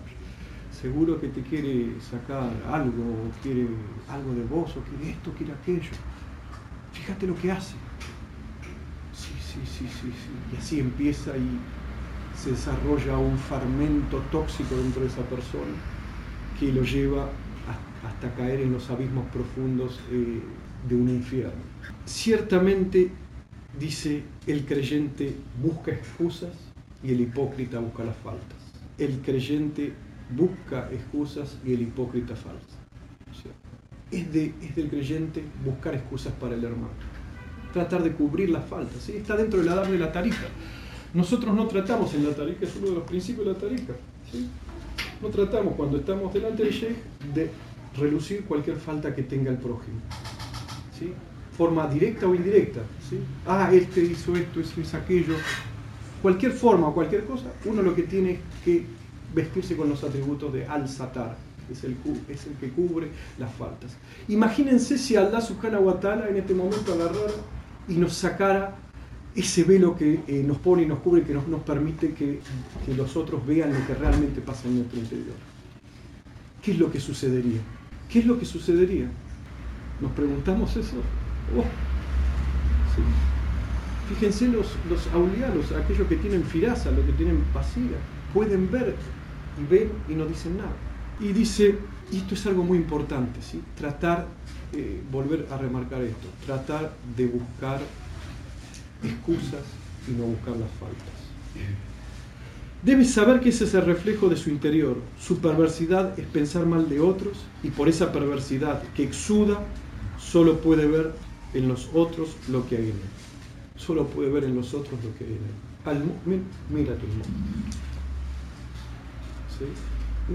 Speaker 1: seguro que te quiere sacar algo, o quiere algo de vos, o quiere esto, quiere aquello. Fíjate lo que hace. Sí, sí, sí, sí, sí. Y así empieza y se desarrolla un fermento tóxico dentro de esa persona que lo lleva hasta caer en los abismos profundos eh, de un infierno. Ciertamente, dice, el creyente busca excusas y el hipócrita busca las faltas. El creyente busca excusas y el hipócrita falsa. es, de, es del creyente buscar excusas para el hermano, tratar de cubrir las faltas. ¿sí? Está dentro de la dar de la tarifa. Nosotros no tratamos en la tarifa, es uno de los principios de la tarifa. ¿sí? No tratamos cuando estamos delante del sheikh de relucir cualquier falta que tenga el prójimo. ¿sí? Forma directa o indirecta. ¿sí? Ah, este hizo esto, eso hizo aquello. Cualquier forma o cualquier cosa, uno lo que tiene que vestirse con los atributos de al-satar, es el, es que cubre las faltas. Imagínense si Allah subhanahu wa ta'ala en este momento agarrara y nos sacara ese velo que eh, nos pone y nos cubre, que nos, nos permite que, que, los otros vean lo que realmente pasa en nuestro interior. ¿qué es lo que sucedería? ¿Qué es lo que sucedería? ¿Nos preguntamos eso? Oh, Fíjense los, los aquellos que tienen firaza, los que tienen pasiga, pueden ver y ven y no dicen nada. Y dice, y esto es algo muy importante, ¿sí? tratar, eh, volver a remarcar esto, tratar de buscar excusas y no buscar las faltas. Debe saber que ese es el reflejo de su interior. Su perversidad es pensar mal de otros y por esa perversidad que exuda solo puede ver en los otros lo que hay en él. Solo puede ver en los otros lo que hay en él. mira tu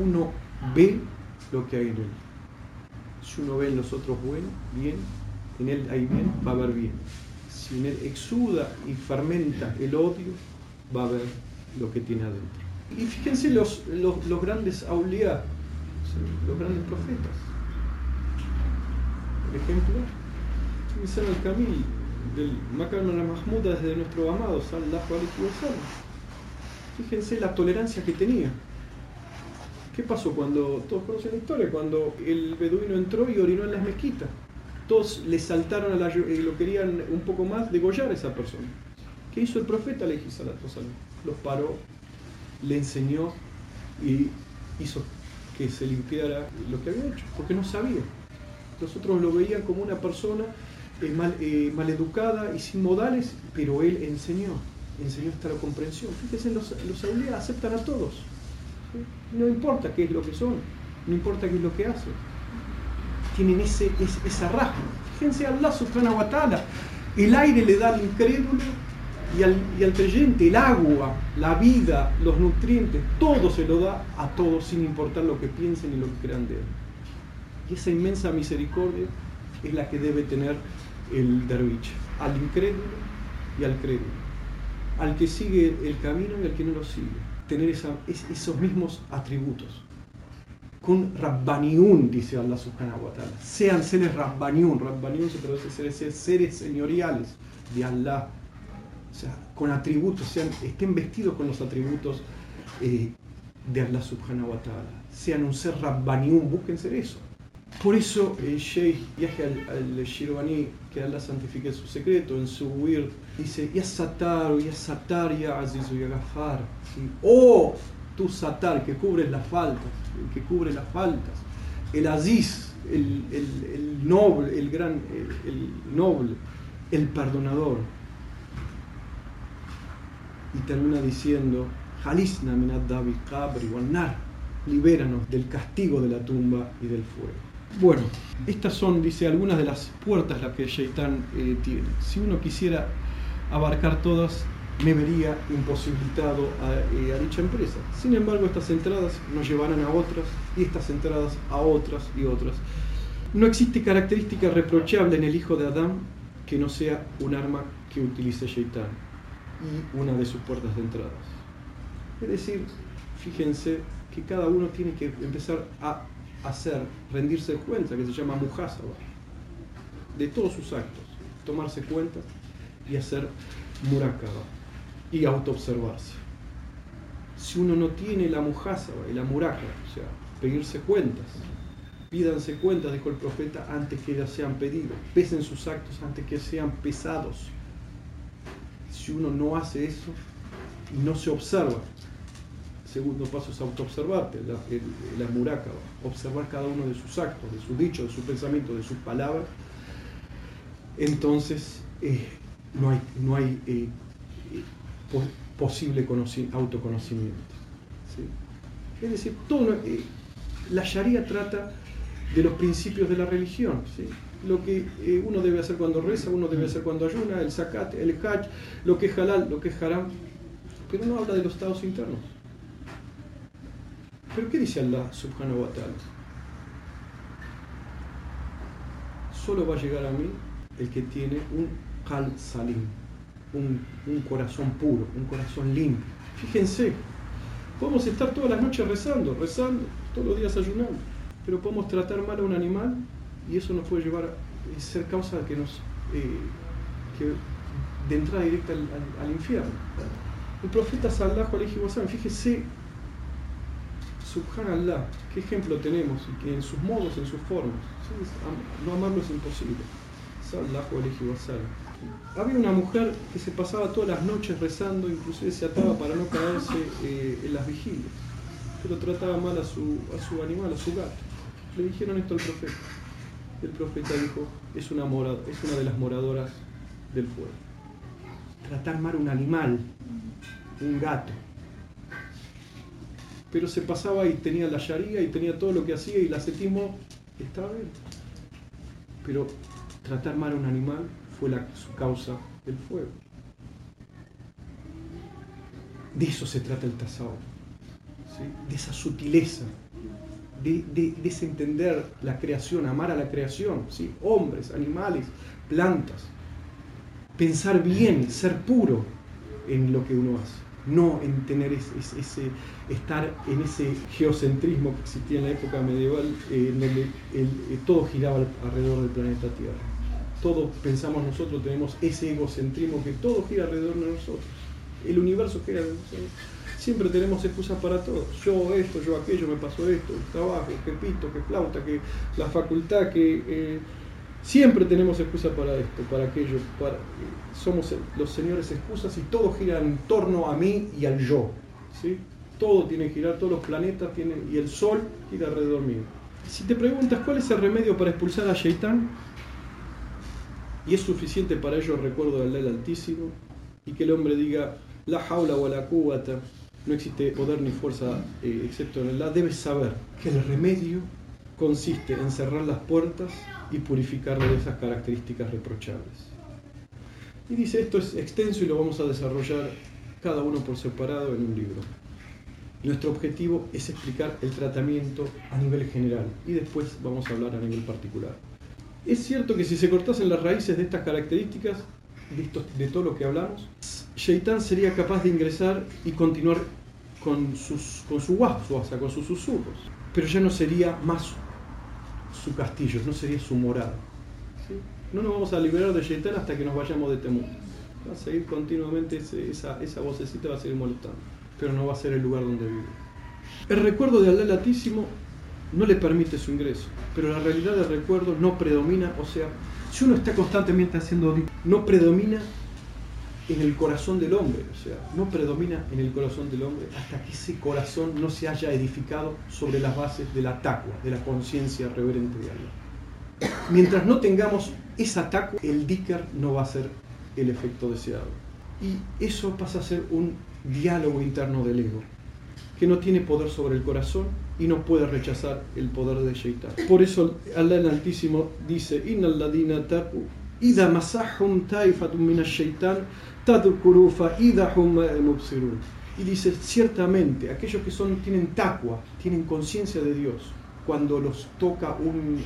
Speaker 1: Uno ve lo que hay en él. Si uno ve en los otros bueno, bien, en él hay bien, va a ver bien. Si en él exuda y fermenta el odio, va a ver lo que tiene adentro. Y fíjense los, los, grandes auliá, los grandes profetas. Por ejemplo, Misal al-Kamil, del Makarna Mahmuda desde nuestro amado Sallallahu Alaihi Wasallam. Fíjense la tolerancia que tenía. ¿Qué pasó cuando, todos conocen la historia, cuando el beduino entró y orinó en las mezquitas? Todos le saltaron a la, y lo querían un poco más degollar a esa persona. ¿Qué hizo el profeta? Le Los paró, le enseñó y hizo que se limpiara lo que había hecho, porque no sabía. Los otros lo veían como una persona eh, mal, eh, maleducada y sin modales, pero él enseñó, enseñó hasta la comprensión. Fíjense, los, los aceptan a todos. No importa qué es lo que son, no importa qué es lo que hacen. Tienen ese, esa rasgo. Fíjense, Allah subhanahu wa ta'ala, el aire le da al incrédulo y al, y al creyente, el agua, la vida, los nutrientes, todo se lo da a todos sin importar lo que piensen y lo que crean de él. Y esa inmensa misericordia es la que debe tener el derviche, al incrédulo y al crédulo, al que sigue el camino y al que no lo sigue, tener esos mismos atributos. Con Rabbaniun, dice Allah subhanahu wa ta'ala. Sean seres Rabbaniun. Rabbaniun se traduce seres, seres señoriales de Allah. O sea, con atributos, sean, estén vestidos con los atributos eh, de Allah subhanahu wa ta'ala. Sean un ser Rabbaniun, busquen ser eso. Por eso el Sheikh Yahya al-Shirwani, que Allah santifique su secreto, en su wird, dice, Ya Satar, Ya Satar, Ya Azizu, Ya Gafar. Oh, tú Satar, que cubres las faltas, que cubre las faltas. El Aziz, el, noble, el gran, el, noble, el perdonador. Y termina diciendo, Jalisna minad David Kabri, libéranos del castigo de la tumba y del fuego. Bueno, estas son, dice, algunas de las puertas las que Shaitán eh, tiene. Si uno quisiera abarcar todas, me vería imposibilitado eh, a, dicha empresa. Sin embargo, estas entradas nos llevarán a otras y estas entradas a otras y otras. No existe característica reprochable en el hijo de Adán que no sea un arma que utilice Shaitán y una de sus puertas de entradas. Es decir, fíjense que cada uno tiene que empezar a hacer, rendirse cuenta, que se llama muhasaba, de todos sus actos, tomarse cuenta y hacer murakaba y autoobservarse. Si uno no tiene la muhasaba y la murakaba, o sea, pedirse cuentas, pídanse cuentas, dijo el profeta, antes que ya sean pedidos, pesen sus actos antes que sean pesados. Si uno no hace eso y no se observa, segundo paso es autoobservarte, la, la muraca, observar cada uno de sus actos, de sus dichos, de sus pensamientos, de sus palabras. Entonces eh, no hay, no hay eh, posible autoconocimiento. Es decir, todo, eh, la Sharia trata de los principios de la religión. Lo que uno debe hacer cuando reza, uno debe hacer cuando ayuna, el zakat, el hajj, lo que es halal, lo que es haram. Pero no habla de los estados internos. Pero ¿qué dice Allah subhanahu wa ta'ala? Solo va a llegar a mí el que tiene un kal salim, un, corazón puro, un corazón limpio. Fíjense, podemos estar todas las noches rezando, rezando, todos los días ayunando, pero podemos tratar mal a un animal y eso nos puede llevar a ser causa de que nos eh, de entrada directa al, infierno. El profeta sallallahu alaihi wasallam, fíjese subhanallah, ¿qué ejemplo tenemos? Y que en sus modos, en sus formas. No amarlo es imposible. Había una mujer que se pasaba todas las noches rezando, inclusive se ataba para no caerse eh, en las vigilias, pero trataba mal a su, a su animal, a su gato. Le dijeron esto al profeta. El profeta dijo, es una, es una de las moradoras del fuego. Tratar mal a un animal, un gato. Pero se pasaba y tenía la sharia y tenía todo lo que hacía y el ascetismo estaba bien. Pero tratar mal a un animal fue la, su causa del fuego. De eso se trata el tasawwuf, de esa sutileza, de, de, desentender la creación, amar a la creación, ¿sí? hombres, animales, plantas, pensar bien, ser puro en lo que uno hace, no en tener ese, estar en ese geocentrismo que existía en la época medieval, eh, en donde eh, todo giraba alrededor del planeta Tierra. Todos pensamos nosotros, tenemos ese egocentrismo que todo gira alrededor de nosotros. El universo gira de nosotros. Siempre tenemos excusas para todo. Yo esto, yo aquello, me pasó esto, el trabajo, que pito, que flauta, que la facultad, que... Eh, siempre tenemos excusas para esto, para aquello. Para, somos los señores excusas y todo gira en torno a mí y al yo. ¿sí? Todo tiene que girar, todos los planetas tienen, y el sol gira alrededor mío. Si te preguntas cuál es el remedio para expulsar a Shaitán, y es suficiente para ello el recuerdo del Altísimo, y que el hombre diga, la jaula o la cubata, no existe poder ni fuerza eh, excepto en Allah, debes saber que el remedio consiste en cerrar las puertas y purificarle de esas características reprochables. Y dice, esto es extenso y lo vamos a desarrollar cada uno por separado en un libro. Nuestro objetivo es explicar el tratamiento a nivel general y después vamos a hablar a nivel particular. Es cierto que si se cortasen las raíces de estas características, de, todo lo que hablamos, Shaitan sería capaz de ingresar y continuar con, sus, con su waswasa, con sus susurros, pero ya no sería más su castillo, no sería su morada. No nos vamos a liberar de Shaitan hasta que nos vayamos de este mundo. Va a seguir continuamente, esa, esa vocecita va a seguir molestando pero no va a ser el lugar donde vive. El recuerdo de Allah Altísimo no le permite su ingreso, pero la realidad del recuerdo no predomina, o sea, si uno está constantemente haciendo no predomina en el corazón del hombre, o sea, no predomina en el corazón del hombre hasta que ese corazón no se haya edificado sobre las bases de la taqwa, de la conciencia reverente de Allah. Mientras no tengamos esa taqwa, el dhikr no va a ser el efecto deseado. Y eso pasa a ser un diálogo interno del ego, que no tiene poder sobre el corazón y no puede rechazar el poder de Shaitan. Por eso Allah el Altísimo dice, ida masahum y dice, ciertamente, aquellos que son, tienen taqwa, tienen conciencia de Dios, cuando los toca un,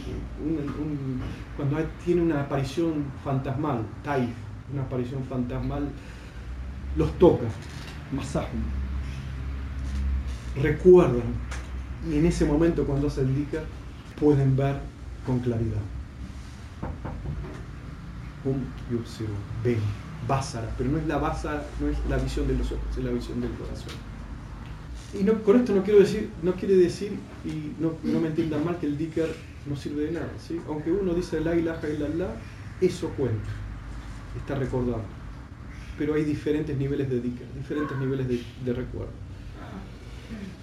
Speaker 1: cuando tiene una aparición fantasmal, taif, una aparición fantasmal, los toca masahum. Recuerdan, y en ese momento cuando se indica, pueden ver con claridad. Un yubsiru, ven, básara, pero no es la básara, no es la visión de los ojos, es la visión del corazón. Y no, con esto no quiero decir, no quiere decir, y no, me entiendan mal, que el dicker no sirve de nada. ¿sí? Aunque uno dice la ilaha illallah, eso cuenta, está recordado pero hay diferentes niveles de dhikr, diferentes niveles de, recuerdo.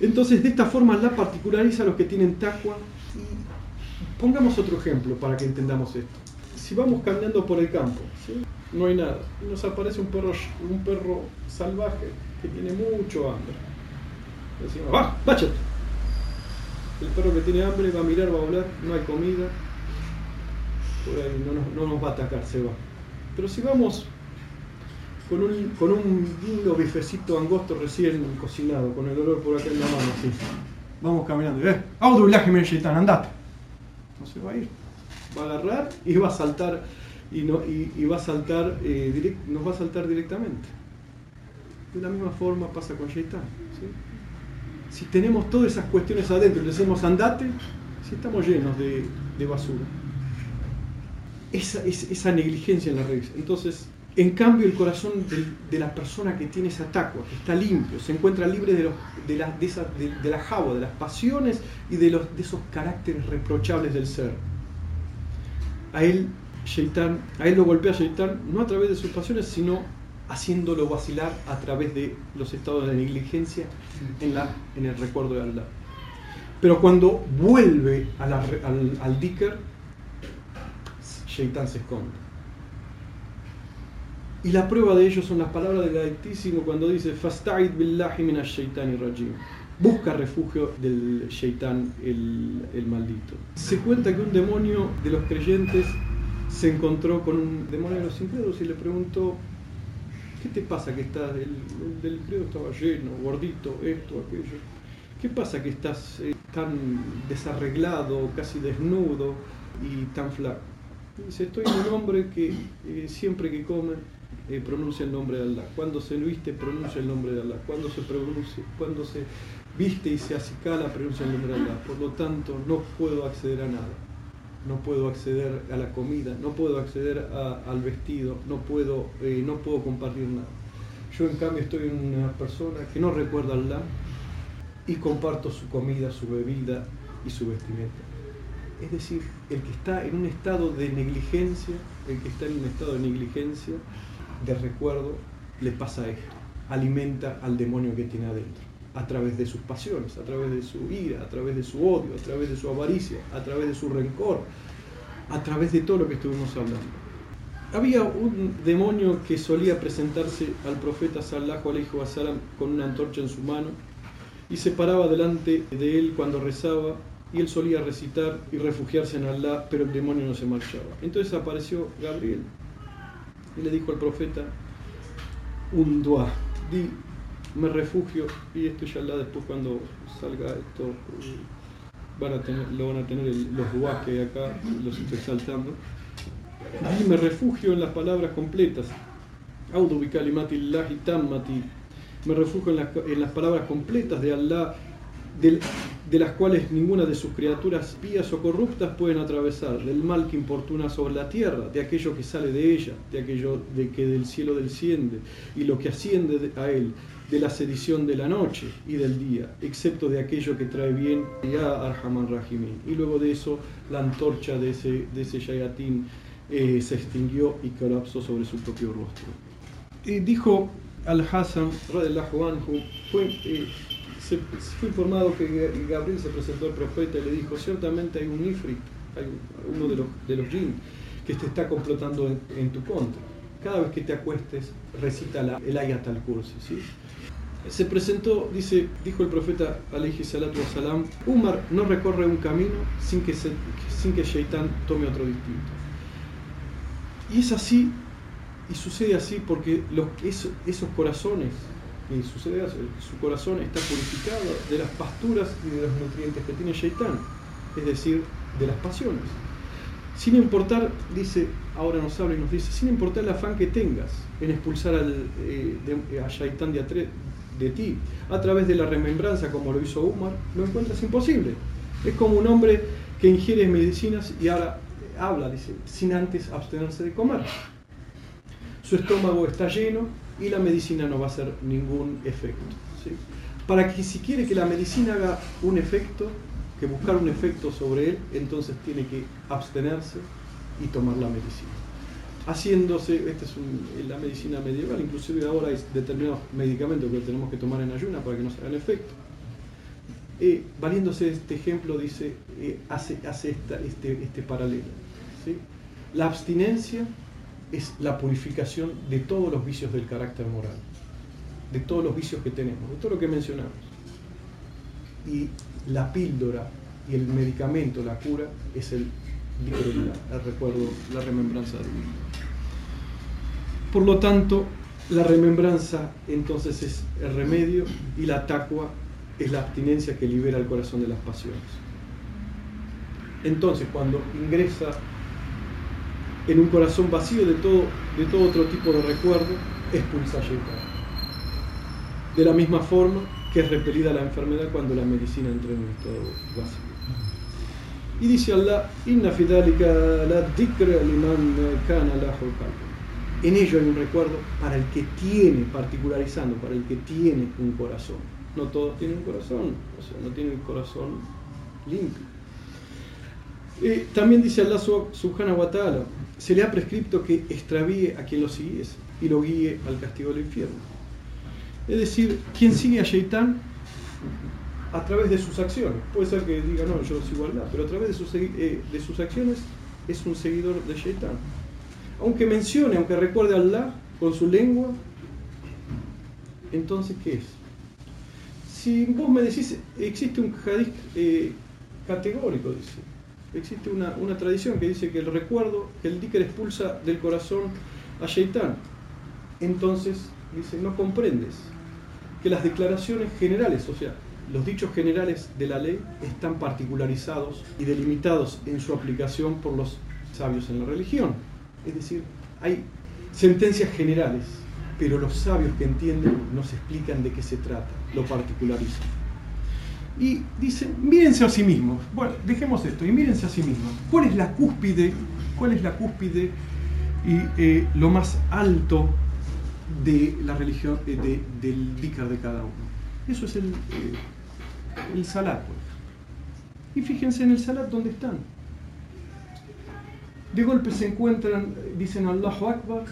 Speaker 1: Entonces, de esta forma la particulariza a los que tienen taqwa. Y pongamos otro ejemplo para que entendamos esto. Si vamos caminando por el campo, no hay nada, y nos aparece un perro, un perro salvaje que tiene mucho hambre. Decimos, ¡va, báchate! El perro que tiene hambre va a mirar, va a volar, no hay comida, por ahí no no nos va a atacar, se va. Pero si vamos con un, con un lindo bifecito angosto recién cocinado, con el olor por acá en la mano, así. Vamos caminando, ¿eh? Shaitan, andate. No se va a ir. Va a agarrar y va a saltar, y, no, y, va a saltar, eh, nos va a saltar directamente. De la misma forma pasa con Shaitan. Si tenemos todas esas cuestiones adentro y le decimos andate, si estamos llenos de, de basura. Esa, esa, negligencia en la raíz. Entonces, En cambio, el corazón de, la persona que tiene esa taqwa, que está limpio, se encuentra libre de, de, la, de, de, la java, de las pasiones y de, los, de esos caracteres reprochables del ser. A él, Shaitan, a él lo golpea Shaitan no a través de sus pasiones, sino haciéndolo vacilar a través de los estados de negligencia en, la, en el recuerdo de Allah. Pero cuando vuelve al, al Diker, Shaitan se esconde. Y la prueba de ello son las palabras del Altísimo cuando dice Fasta'id billahi minash rajim. Busca refugio del Shaitan, el, maldito. Se cuenta que un demonio de los creyentes se encontró con un demonio de los incrédulos y le preguntó ¿Qué te pasa que estás, el, del estaba lleno, gordito, esto, aquello? ¿Qué pasa que estás eh, tan desarreglado, casi desnudo y tan flaco? Dice, estoy un hombre que eh, siempre que come eh, pronuncia el nombre de Allah. Cuando se viste, pronuncia el nombre de Allah. Cuando se, pronuncia, cuando se viste y se acicala, pronuncia el nombre de Allah. Por lo tanto, no puedo acceder a nada. No puedo acceder a la comida, no puedo acceder al vestido, no puedo, eh, no puedo compartir nada. Yo en cambio estoy en una persona que no recuerda a Allah y comparto su comida, su bebida y su vestimenta. Es decir, el que está en un estado de negligencia, el que está en un estado de negligencia, de recuerdo, le pasa esto. Alimenta al demonio que tiene adentro, a través de sus pasiones, a través de su ira, a través de su odio, a través de su avaricia, a través de su rencor, a través de todo lo que estuvimos hablando. Había un demonio que solía presentarse al profeta Sallallahu alaihi wasallam con una antorcha en su mano y se paraba delante de él cuando rezaba y él solía recitar y refugiarse en Allah, pero el demonio no se marchaba. Entonces apareció Gabriel y le dijo al profeta un dua, di, me refugio, y esto ya la después cuando salga esto, van a tener, lo van a tener los duas que acá, los estoy saltando. Di, me refugio en las palabras completas. Me refugio en las, en las palabras completas de Allah de las cuales ninguna de sus criaturas pías o corruptas pueden atravesar, del mal que importuna sobre la tierra, de aquello que sale de ella, de aquello de que del cielo desciende y lo que asciende a él, de la sedición de la noche y del día, excepto de aquello que trae bien, ya Arhaman Rahimin. Y luego de eso, la antorcha de ese, de ese Shayatin eh, se extinguió y colapsó sobre su propio rostro. Y dijo Al-Hassan, anhu, fue. Eh, se fue informado que Gabriel se presentó al profeta y le dijo, ciertamente hay un ifrit, hay uno de los, de los jinn, que te está complotando en, tu contra. Cada vez que te acuestes, recita el ayat al kursi. ¿sí? Se presentó, dice, dijo el profeta alayhi salatu wasalam, Umar no recorre un camino sin que, se, sin que Shaitan tome otro distinto. Y es así, y sucede así porque esos, corazones y su corazón está purificado de las pasturas y de los nutrientes que tiene Shaitán, es decir, de las pasiones. Sin importar, dice, ahora nos habla y nos dice, sin importar el afán que tengas en expulsar al, eh, a Shaitán de, de ti, a través de la remembranza como lo hizo Umar, lo encuentras imposible. Es como un hombre que ingiere medicinas y ahora habla, dice, sin antes abstenerse de comer. Su estómago está lleno y la medicina no va a hacer ningún efecto. Para que si quiere que la medicina haga un efecto, que buscar un efecto sobre él, entonces tiene que abstenerse y tomar la medicina. Haciéndose, esta es la medicina medieval, inclusive ahora hay determinados medicamentos que tenemos que tomar en ayuna para que no se hagan efecto. Eh, valiéndose de este ejemplo, dice, eh, hace, hace este, este paralelo. La abstinencia es la purificación de todos los vicios del carácter moral, de todos los vicios que tenemos, de todo lo que mencionamos. Y la píldora y el medicamento, la cura, es el el recuerdo, la remembranza Dios. Por lo tanto, la remembranza entonces es el remedio y la taqwa es la abstinencia que libera el corazón de las pasiones. Entonces, cuando ingresa en un corazón vacío de todo, de todo otro tipo de recuerdo, expulsa Shaitan. De la misma forma que es repelida la enfermedad cuando la medicina entra en un estado vacío. Y dice Allah, Inna fidalika la dikra liman kana En ello hay un recuerdo para el que tiene, particularizando, para el que tiene un corazón. No todos tienen un corazón, o sea, no tienen un corazón limpio. Eh, también dice Allah subhanahu wa ta'ala, se le ha prescrito que extravíe a quien lo siguiese y lo guíe al castigo del infierno. Es decir, quien sigue a Shaitán a través de sus acciones. Puede ser que diga, no, yo sigo Allah, pero a través de sus, eh, de sus acciones es un seguidor de Shaitán. Aunque mencione, aunque recuerde a Allah con su lengua, entonces, ¿qué es? Si vos me decís, existe un hadith eh, categórico, dice, existe una, tradición que dice que el recuerdo, que el dicker expulsa del corazón a Shaitán. Entonces, dice, no comprendes que las declaraciones generales, o sea, los dichos generales de la ley están particularizados y delimitados en su aplicación por los sabios en la religión. Es decir, hay sentencias generales, pero los sabios que entienden nos explican de qué se trata, lo particularizan. Y dicen, mírense a sí mismos. Bueno, dejemos esto y mírense a sí mismos. ¿Cuál es la cúspide? ¿Cuál es la cúspide y eh, lo más alto de la religión, eh, del dícar de cada uno? Eso es el, eh, el salat. Y fíjense en el salat dónde están. De golpe se encuentran, dicen Allahu Akbar,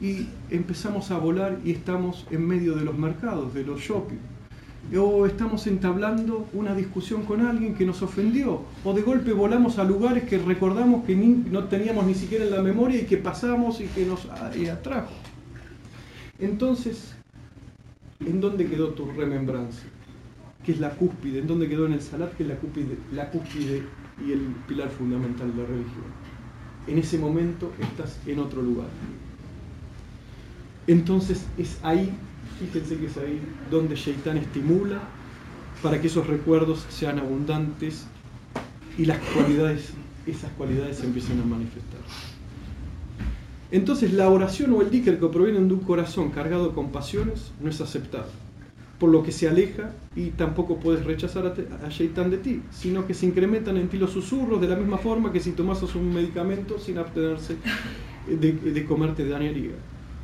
Speaker 1: y empezamos a volar y estamos en medio de los mercados, de los shopping. O estamos entablando una discusión con alguien que nos ofendió. O de golpe volamos a lugares que recordamos que no teníamos ni siquiera en la memoria y que pasamos y que nos atrajo. Entonces, ¿en dónde quedó tu remembranza? Que es la cúspide, ¿en dónde quedó en el salat? Que es la cúspide, la cúspide y el pilar fundamental de la religión en ese momento estás en otro lugar. Entonces es ahí, fíjense que es ahí donde Shaitán estimula para que esos recuerdos sean abundantes y las cualidades, esas cualidades se empiecen a manifestar. Entonces la oración o el díker que provienen de un corazón cargado con pasiones no es aceptado por lo que se aleja y tampoco puedes rechazar a, Shaitan de ti, sino que se incrementan en ti los susurros de la misma forma que si tomases un medicamento sin abstenerse de, comerte dañaría.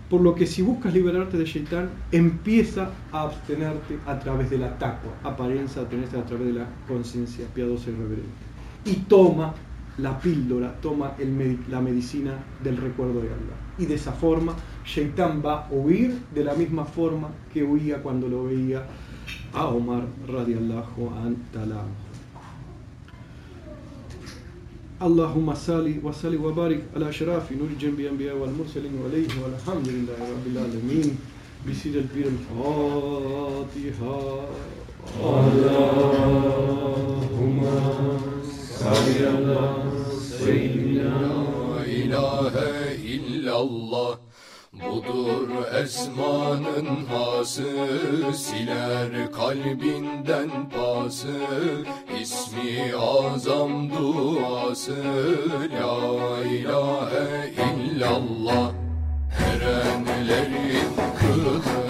Speaker 1: Por lo que si buscas liberarte de Shaitan, empieza a abstenerte a través de la taqwa, apariencia abstenerse a través de la conciencia piadosa y reverente. Y toma la píldora, toma la medicina del recuerdo de Allah. Y de esa forma, Shaitan va a huir de la misma forma que huía cuando lo veía a Omar radiallahu antalam. اللهم صل وسلم وبارك على اشراف نور الجنب الانبياء والمرسلين وعليه والحمد لله رب العالمين بسير البير الفاتحه اللهم صل على La ilahe illallah Budur esmanın hası Siler kalbinden pası İsmi azam duası La ilahe illallah Erenlerin kılığı